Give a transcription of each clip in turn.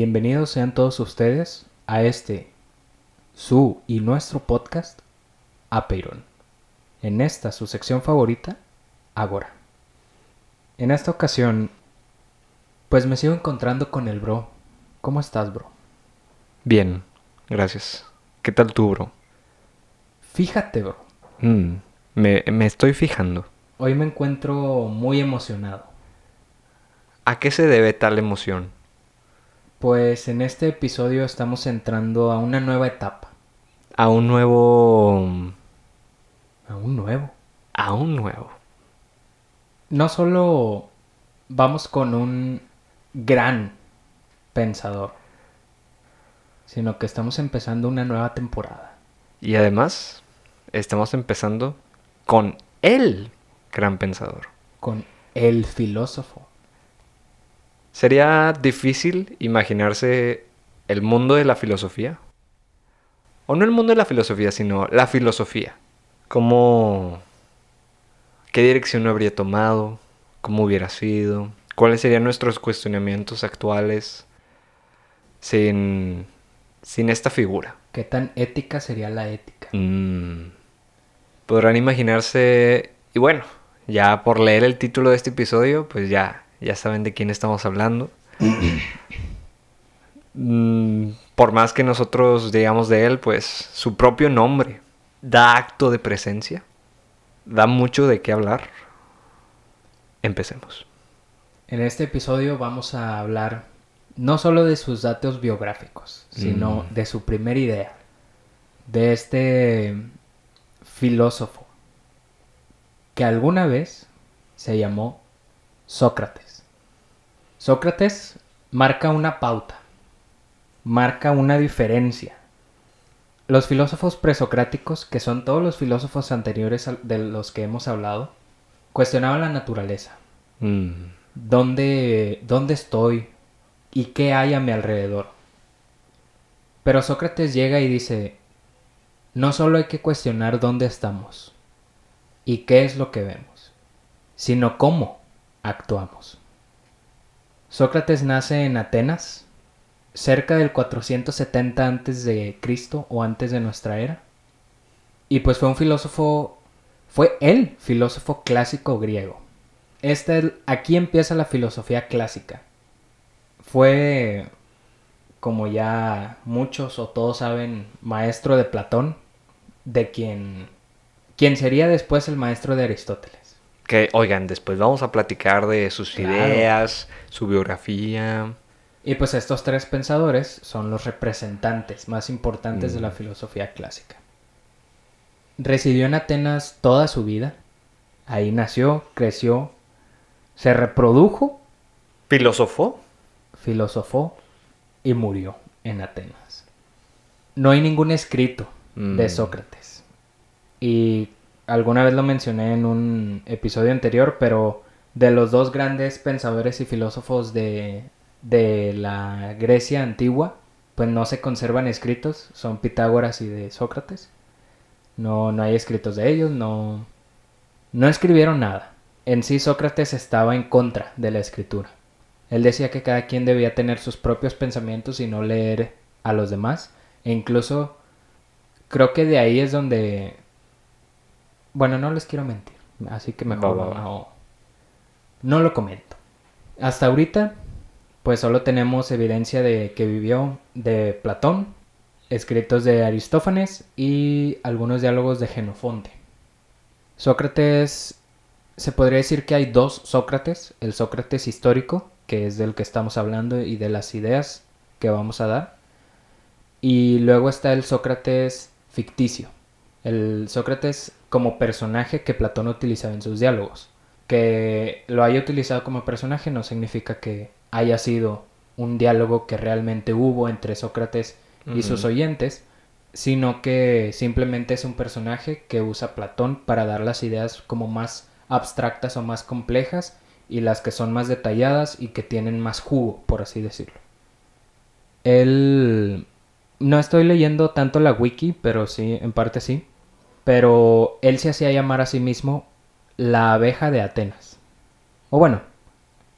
Bienvenidos sean todos ustedes a este, su y nuestro podcast, Apeiron. En esta, su sección favorita, Agora. En esta ocasión, pues me sigo encontrando con el bro. ¿Cómo estás, bro? Bien, gracias. ¿Qué tal tú, bro? Fíjate, bro. Mm, me, me estoy fijando. Hoy me encuentro muy emocionado. ¿A qué se debe tal emoción? Pues en este episodio estamos entrando a una nueva etapa. A un nuevo... A un nuevo. A un nuevo. No solo vamos con un gran pensador, sino que estamos empezando una nueva temporada. Y además, estamos empezando con el gran pensador. Con el filósofo. Sería difícil imaginarse el mundo de la filosofía. O no el mundo de la filosofía, sino la filosofía. ¿Cómo... ¿Qué dirección habría tomado? ¿Cómo hubiera sido? ¿Cuáles serían nuestros cuestionamientos actuales sin, sin esta figura? ¿Qué tan ética sería la ética? Mm. Podrán imaginarse... Y bueno, ya por leer el título de este episodio, pues ya ya saben de quién estamos hablando. Mm, por más que nosotros digamos de él, pues su propio nombre da acto de presencia, da mucho de qué hablar. Empecemos. En este episodio vamos a hablar no solo de sus datos biográficos, sino Mm. de su primera idea, de este filósofo que alguna vez se llamó Sócrates. Sócrates marca una pauta, marca una diferencia. Los filósofos presocráticos, que son todos los filósofos anteriores de los que hemos hablado, cuestionaban la naturaleza. Mm, ¿Dónde, ¿Dónde estoy? ¿Y qué hay a mi alrededor? Pero Sócrates llega y dice, no solo hay que cuestionar dónde estamos y qué es lo que vemos, sino cómo actuamos. Sócrates nace en Atenas, cerca del 470 antes de Cristo o antes de nuestra era. Y pues fue un filósofo, fue el filósofo clásico griego. Este, aquí empieza la filosofía clásica. Fue, como ya muchos o todos saben, maestro de Platón, de quien, quien sería después el maestro de Aristóteles. Que, oigan, después vamos a platicar de sus Claro. ideas, su biografía. Y pues estos tres pensadores son los representantes más importantes de la Mm. filosofía clásica. Residió en Atenas toda su vida. Ahí nació, creció, se reprodujo, ¿Filósofo? filosofó y murió en Atenas. No hay ningún escrito de Mm. Sócrates. Y alguna vez lo mencioné en un episodio anterior, pero de los dos grandes pensadores y filósofos de, de la Grecia antigua, pues no se conservan escritos, son Pitágoras y de Sócrates. No, no hay escritos de ellos, no, no escribieron nada. En sí Sócrates estaba en contra de la escritura. Él decía que cada quien debía tener sus propios pensamientos y no leer a los demás. E incluso creo que de ahí es donde... Bueno, no les quiero mentir. Así que mejor va. no, no lo comento. Hasta ahorita, pues solo tenemos evidencia de que vivió de Platón, escritos de Aristófanes y algunos diálogos de Genofonte. Sócrates, se podría decir que hay dos Sócrates, el Sócrates histórico, que es del que estamos hablando y de las ideas que vamos a dar, y luego está el Sócrates ficticio, el Sócrates como personaje que Platón utilizaba en sus diálogos. Que lo haya utilizado como personaje no significa que haya sido un diálogo que realmente hubo entre Sócrates y sus oyentes, sino que simplemente es un personaje que usa Platón para dar las ideas como más abstractas o más complejas y las que son más detalladas y que tienen más jugo, por así decirlo. Él... No estoy leyendo tanto la wiki, pero sí, en parte sí. Pero él se hacía llamar a sí mismo la abeja de Atenas. O bueno,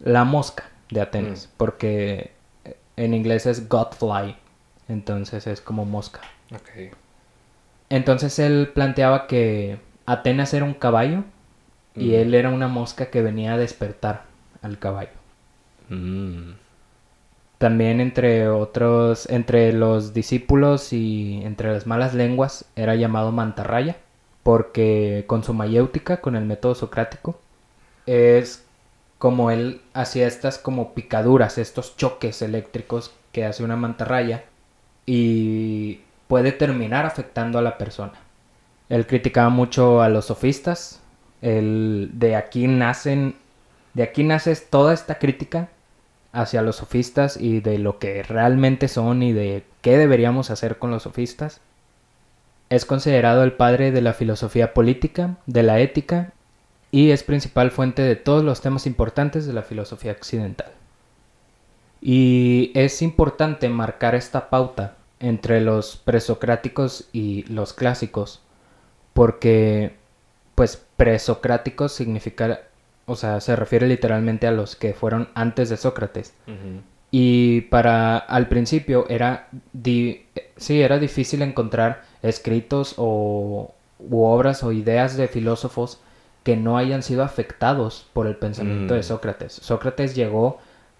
la mosca de Atenas. Mm. Porque En inglés es Godfly. Entonces es como mosca. Ok. Entonces él planteaba que Atenas era un caballo y Mm. él era una mosca que venía a despertar al caballo. Mm. También entre otros, entre los discípulos y entre las malas lenguas era llamado mantarraya porque con su mayéutica, con el método socrático, es como él hacía estas como picaduras, estos choques eléctricos que hace una mantarraya y puede terminar afectando a la persona. Él criticaba mucho a los sofistas, él, de aquí nacen, de aquí nace toda esta crítica hacia los sofistas y de lo que realmente son y de qué deberíamos hacer con los sofistas. Es considerado el padre de la filosofía política, de la ética y es principal fuente de todos los temas importantes de la filosofía occidental. Y es importante marcar esta pauta entre los presocráticos y los clásicos, porque pues presocráticos significa, o sea, se refiere literalmente a los que fueron antes de Sócrates. Y para al principio era di- sí, era difícil encontrar escritos o u obras o ideas de filósofos que no hayan sido afectados por el pensamiento de Mm. Sócrates. Sócrates llegó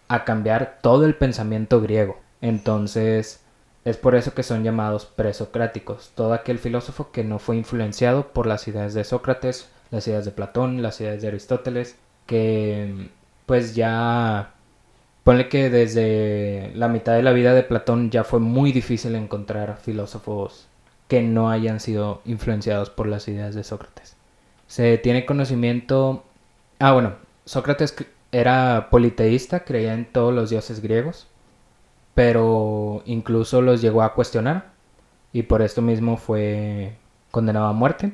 a cambiar todo el pensamiento griego. Entonces, es por eso que son llamados presocráticos. Todo aquel filósofo que no fue influenciado por las ideas de Sócrates, las ideas de Platón, las ideas de Aristóteles, que pues ya Ponle que desde la mitad de la vida de Platón ya fue muy difícil encontrar filósofos que no hayan sido influenciados por las ideas de Sócrates. Se tiene conocimiento... Ah, bueno, Sócrates era politeísta, creía en todos los dioses griegos, pero incluso los llegó a cuestionar y por esto mismo fue condenado a muerte.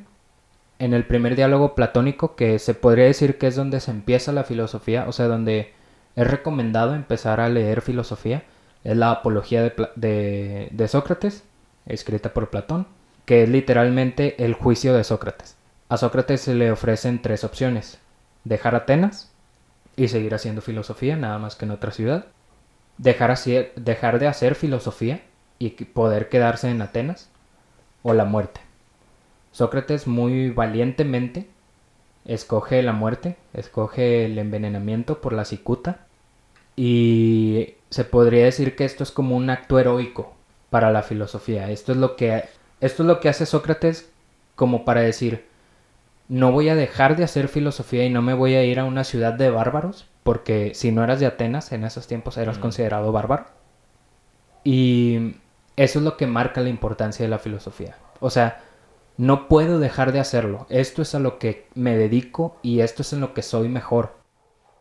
En el primer diálogo platónico, que se podría decir que es donde se empieza la filosofía, o sea, donde es recomendado empezar a leer filosofía. Es la Apología de, Sócrates, escrita por Platón, que es literalmente el juicio de Sócrates. A Sócrates se le ofrecen tres opciones. Dejar Atenas y seguir haciendo filosofía, nada más que en otra ciudad. Dejar, hacer- dejar de hacer filosofía y poder quedarse en Atenas. O la muerte. Sócrates muy valientemente escoge la muerte, escoge el envenenamiento por la cicuta y se podría decir que esto es como un acto heroico para la filosofía. Esto es lo que esto es lo que hace Sócrates como para decir no voy a dejar de hacer filosofía y no me voy a ir a una ciudad de bárbaros porque si no eras de Atenas en esos tiempos eras Mm. considerado bárbaro. Y eso es lo que marca la importancia de la filosofía. O sea, no puedo dejar de hacerlo. Esto es a lo que me dedico y esto es en lo que soy mejor.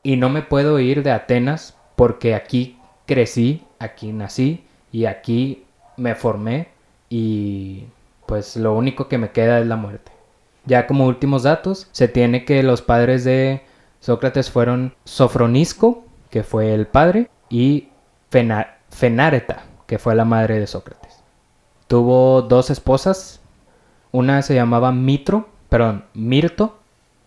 Y no me puedo ir de Atenas porque aquí crecí, aquí nací y aquí me formé y pues lo único que me queda es la muerte. Ya como últimos datos, se tiene que los padres de Sócrates fueron Sofronisco, que fue el padre, y Fena- Fenáreta, que fue la madre de Sócrates. Tuvo dos esposas, una se llamaba Mitro, perdón, Mirto,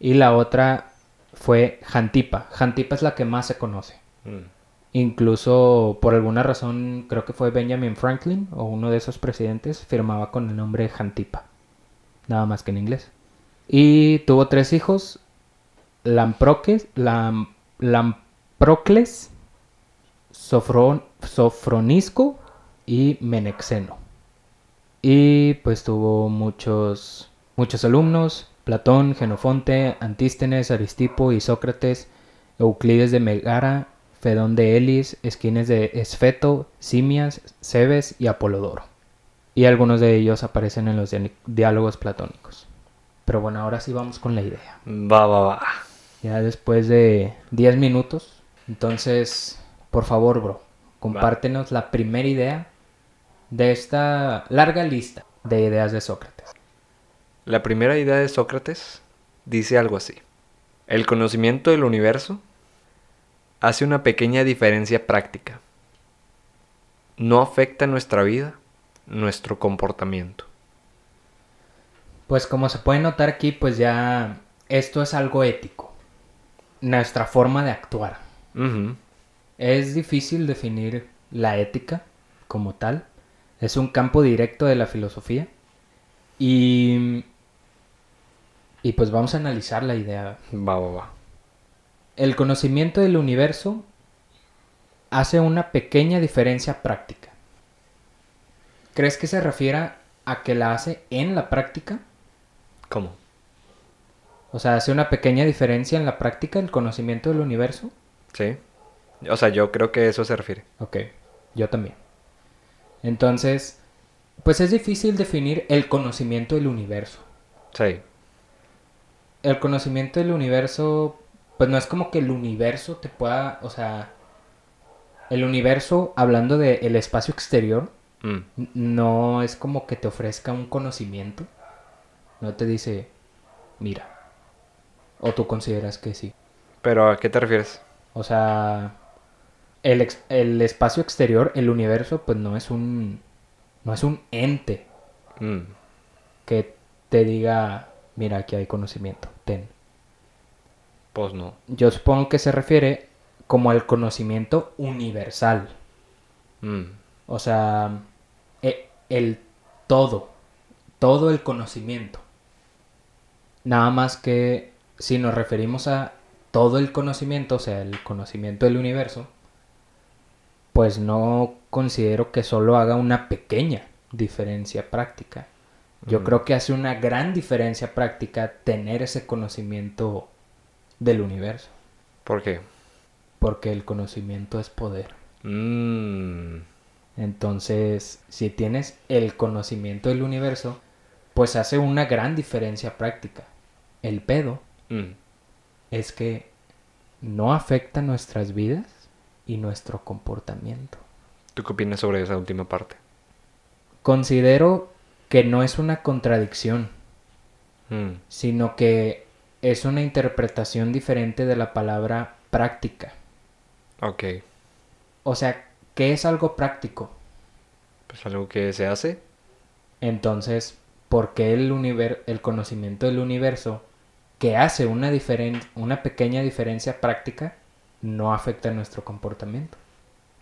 y la otra fue Jantipa. Jantipa es la que más se conoce. Mm. Incluso por alguna razón, creo que fue Benjamin Franklin o uno de esos presidentes, firmaba con el nombre Jantipa. Nada más que en inglés. Y tuvo tres hijos, Lamproques, Lam- Lamprocles, Sofron- Sofronisco y Menexeno. Y pues tuvo muchos, muchos alumnos, Platón, Genofonte, Antístenes, Aristipo y Sócrates, Euclides de Megara, Fedón de Elis, Esquines de Esfeto, Simias, Cebes y Apolodoro. Y algunos de ellos aparecen en los diálogos platónicos. Pero bueno, ahora sí vamos con la idea. Va, va, va. Ya después de 10 minutos. Entonces, por favor, bro, compártenos la primera idea de esta larga lista de ideas de Sócrates. La primera idea de Sócrates dice algo así. El conocimiento del universo hace una pequeña diferencia práctica. No afecta nuestra vida, nuestro comportamiento. Pues como se puede notar aquí, pues ya esto es algo ético. Nuestra forma de actuar. Es difícil definir la ética como tal. Es un campo directo de la filosofía. Y, y pues vamos a analizar la idea. Va, va, va. El conocimiento del universo hace una pequeña diferencia práctica. ¿Crees que se refiere a que la hace en la práctica? ¿Cómo? O sea, hace una pequeña diferencia en la práctica el conocimiento del universo. Sí. O sea, yo creo que eso se refiere. Ok, yo también. Entonces, pues es difícil definir el conocimiento del universo. Sí. El conocimiento del universo, pues no es como que el universo te pueda, o sea, el universo, hablando del espacio exterior, Mm. no es como que te ofrezca un conocimiento. No te dice, mira. O tú consideras que sí. Pero ¿a qué te refieres? O sea, el, ex- el espacio exterior, el universo, pues no es un, no es un ente Mm. que te diga, mira, aquí hay conocimiento, ten. Pues no. Yo supongo que se refiere como al conocimiento universal. Mm. O sea, e- el todo, todo el conocimiento. Nada más que si nos referimos a todo el conocimiento, o sea, el conocimiento del universo, pues no considero que solo haga una pequeña diferencia práctica. Yo creo que hace una gran diferencia práctica tener ese conocimiento del universo, ¿Por qué? porque el conocimiento es poder. Mm. Entonces, si tienes el conocimiento del universo, pues hace una gran diferencia práctica. El pedo Mm. es que no afecta nuestras vidas y nuestro comportamiento. ¿Tú qué opinas sobre esa última parte? Considero que no es una contradicción, Mm. sino que es una interpretación diferente de la palabra práctica. Ok. O sea, ¿qué es algo práctico? Pues algo que se hace. Entonces, ¿por qué el, univer- el conocimiento del universo, que hace una, una pequeña diferencia práctica, no afecta a nuestro comportamiento,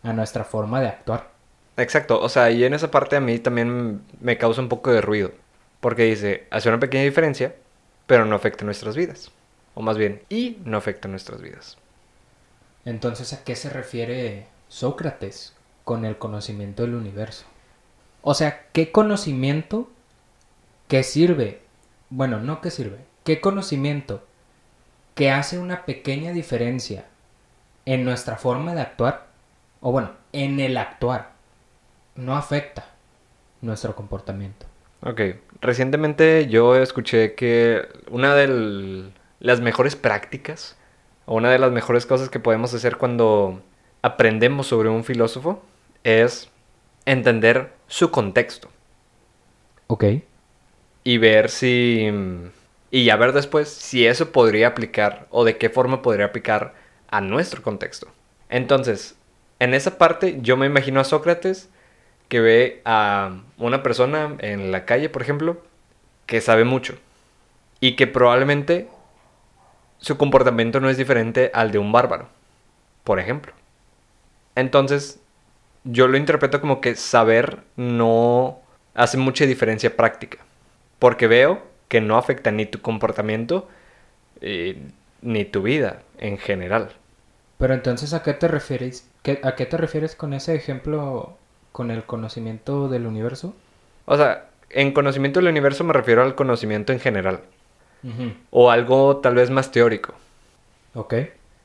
a nuestra forma de actuar? Exacto, o sea, y en esa parte a mí también me causa un poco de ruido. Porque dice, hace una pequeña diferencia, pero no afecta nuestras vidas. O más bien, y no afecta nuestras vidas. Entonces, ¿a qué se refiere Sócrates con el conocimiento del universo? O sea, ¿qué conocimiento que sirve? Bueno, no que sirve. ¿Qué conocimiento que hace una pequeña diferencia en nuestra forma de actuar? O bueno, en el actuar. No afecta nuestro comportamiento. Ok, recientemente yo escuché que una de las mejores prácticas, o una de las mejores cosas que podemos hacer cuando aprendemos sobre un filósofo, es entender su contexto. Ok. y ver si... Y ya ver después si eso podría aplicar o de qué forma podría aplicar a nuestro contexto. Entonces, en esa parte yo me imagino a Sócrates que ve a una persona en la calle, por ejemplo, que sabe mucho y que probablemente su comportamiento no es diferente al de un bárbaro, por ejemplo. Entonces, yo lo interpreto como que saber no hace mucha diferencia práctica. Porque veo que no afecta ni tu comportamiento eh, ni tu vida en general. Pero entonces, ¿a qué te refieres? ¿Qué- ¿A qué te refieres con ese ejemplo con el conocimiento del universo? O sea, en conocimiento del universo me refiero al conocimiento en general. O algo tal vez más teórico. Ok.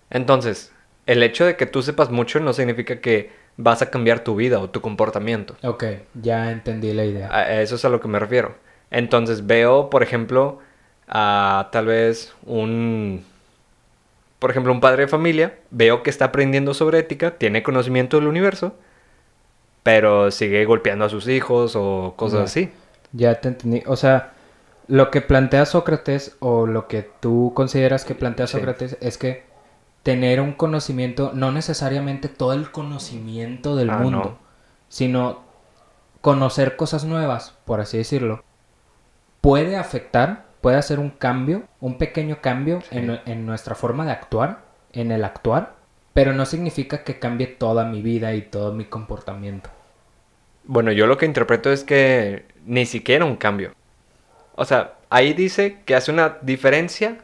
Entonces, el hecho de que tú sepas mucho no significa que vas a cambiar tu vida o tu comportamiento. Ok, ya entendí la idea. A eso es a lo que me refiero. Entonces veo, por ejemplo, a tal vez un... Por ejemplo, un padre de familia, veo que está aprendiendo sobre ética, tiene conocimiento del universo, pero sigue golpeando a sus hijos o cosas Ya. así. Ya te entendí. O sea, lo que plantea Sócrates o lo que tú consideras que plantea Sí. Sócrates es que tener un conocimiento, no necesariamente todo el conocimiento del Ah, mundo, no. sino conocer cosas nuevas, por así decirlo, puede afectar, puede hacer un cambio, un pequeño cambio Sí. en, en nuestra forma de actuar, en el actuar, pero no significa que cambie toda mi vida y todo mi comportamiento. Bueno, yo lo que interpreto es que ni siquiera un cambio. O sea, ahí dice que hace una diferencia,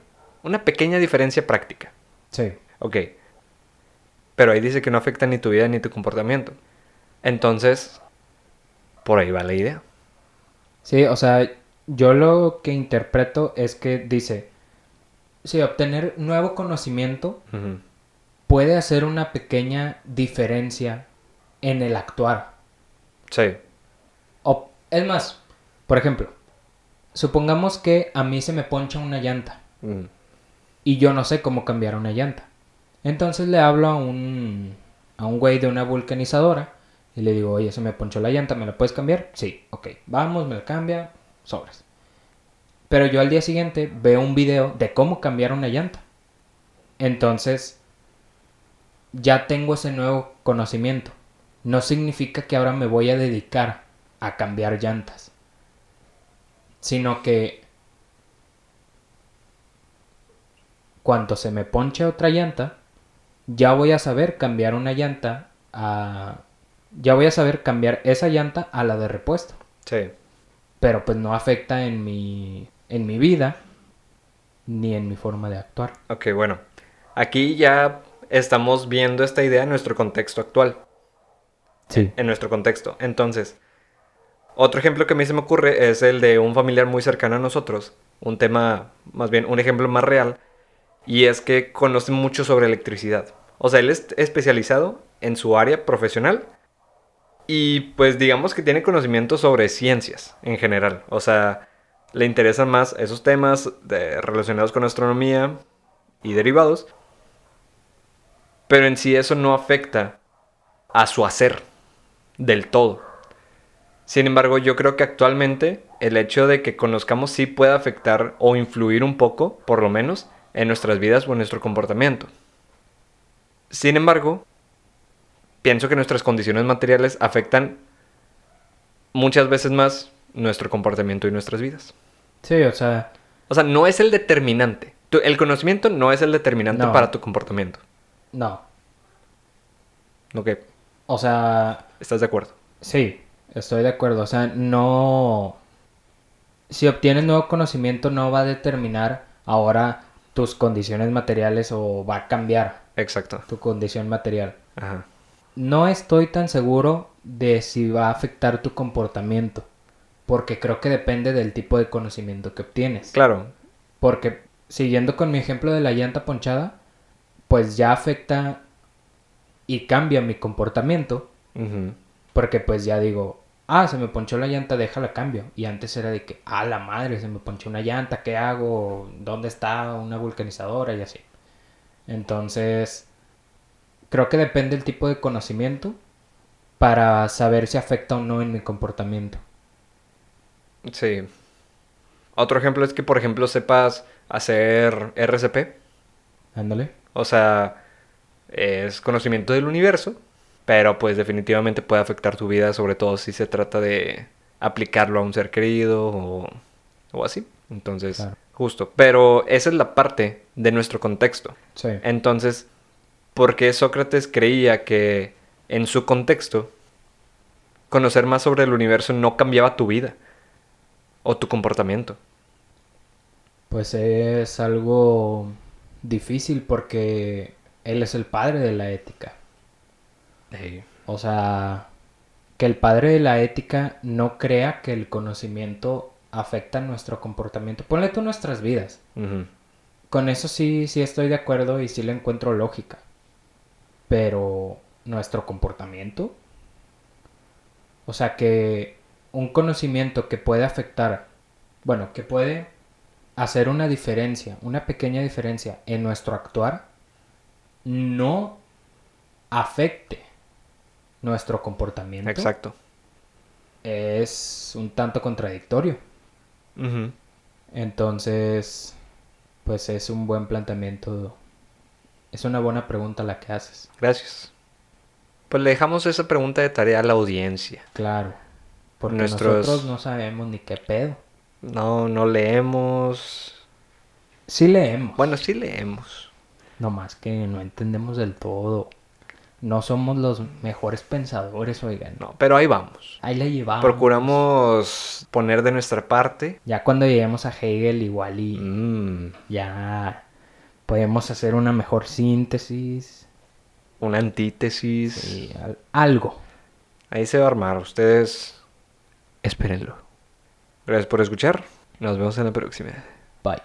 una pequeña diferencia práctica. Sí. Ok. Pero ahí dice que no afecta ni tu vida ni tu comportamiento. Entonces, por ahí va la idea. Sí, o sea, yo lo que interpreto es que dice, si obtener nuevo conocimiento puede hacer una pequeña diferencia en el actuar. Sí. O, es más, por ejemplo, supongamos que a mí se me poncha una llanta Mm. y yo no sé cómo cambiar una llanta. Entonces le hablo a un, a un güey de una vulcanizadora y le digo, oye, se me ponchó la llanta, ¿me la puedes cambiar? Sí, ok, vamos, me la cambia, sobres. Pero yo al día siguiente veo un video de cómo cambiar una llanta. Entonces, ya tengo ese nuevo conocimiento. No significa que ahora me voy a dedicar a cambiar llantas. Sino que cuando se me ponche otra llanta, ya voy a saber cambiar una llanta a... Ya voy a saber cambiar esa llanta a la de repuesto. Sí. Pero pues no afecta en mi, en mi vida ni en mi forma de actuar. Ok, bueno. Aquí ya estamos viendo esta idea en nuestro contexto actual. Sí. En nuestro contexto. Entonces, otro ejemplo que a mí se me ocurre es el de un familiar muy cercano a nosotros. Un tema, más bien, un ejemplo más real. Y es que conoce mucho sobre electricidad. O sea, él es especializado en su área profesional. Y pues digamos que tiene conocimiento sobre ciencias en general. O sea, le interesan más esos temas relacionados con astronomía y derivados. Pero en sí eso no afecta a su hacer del todo. Sin embargo, yo creo que actualmente el hecho de que conozcamos sí puede afectar o influir un poco, por lo menos, en nuestras vidas o en nuestro comportamiento. Sin embargo, pienso que nuestras condiciones materiales afectan muchas veces más nuestro comportamiento y nuestras vidas. Sí, o sea, O sea, no es el determinante. Tu- el conocimiento no es el determinante No. para tu comportamiento. no. ¿Ok? O sea, ¿Estás de acuerdo? sí, estoy de acuerdo. O sea, no... Si obtienes nuevo conocimiento no va a determinar ahora tus condiciones materiales o va a cambiar Exacto. tu condición material. Ajá. No estoy tan seguro de si va a afectar tu comportamiento, porque creo que depende del tipo de conocimiento que obtienes. Claro. Porque siguiendo con mi ejemplo de la llanta ponchada, pues ya afecta y cambia mi comportamiento, porque pues ya digo, ah, se me ponchó la llanta, déjala cambio. Y antes era de que, ah, la madre, se me ponchó una llanta, ¿qué hago? ¿Dónde está una vulcanizadora? Y así. Entonces, creo que depende el tipo de conocimiento para saber si afecta o no en mi comportamiento. Sí. Otro ejemplo es que, por ejemplo, sepas hacer RCP. Ándale. O sea, es conocimiento del universo, pero pues definitivamente puede afectar tu vida, sobre todo si se trata de aplicarlo a un ser querido o, o así. Entonces, Claro. justo. Pero esa es la parte de nuestro contexto. Sí. Entonces, ¿por qué Sócrates creía que en su contexto conocer más sobre el universo no cambiaba tu vida o tu comportamiento? Pues es algo difícil porque él es el padre de la ética. O sea, que el padre de la ética no crea que el conocimiento afecta nuestro comportamiento. Ponle tú nuestras vidas. Con eso sí, sí estoy de acuerdo y sí le encuentro lógica. Pero nuestro comportamiento. O sea que un conocimiento que puede afectar, bueno, que puede hacer una diferencia, una pequeña diferencia en nuestro actuar, no afecte nuestro comportamiento. Exacto. Es un tanto contradictorio. Entonces, pues es un buen planteamiento. Es una buena pregunta la que haces. Gracias. Pues le dejamos esa pregunta de tarea a la audiencia. Claro. Porque Nuestros- nosotros no sabemos ni qué pedo. No, no leemos. Sí leemos. Bueno, sí leemos. No más que no entendemos del todo. No somos los mejores pensadores, oigan. No, pero ahí vamos. Ahí la llevamos. Procuramos poner de nuestra parte. Ya cuando lleguemos a Hegel igual y Mm, ya podemos hacer una mejor síntesis. una antítesis. al- algo. Ahí se va a armar. Ustedes espérenlo. Gracias por escuchar. Nos vemos en la próxima. Bye.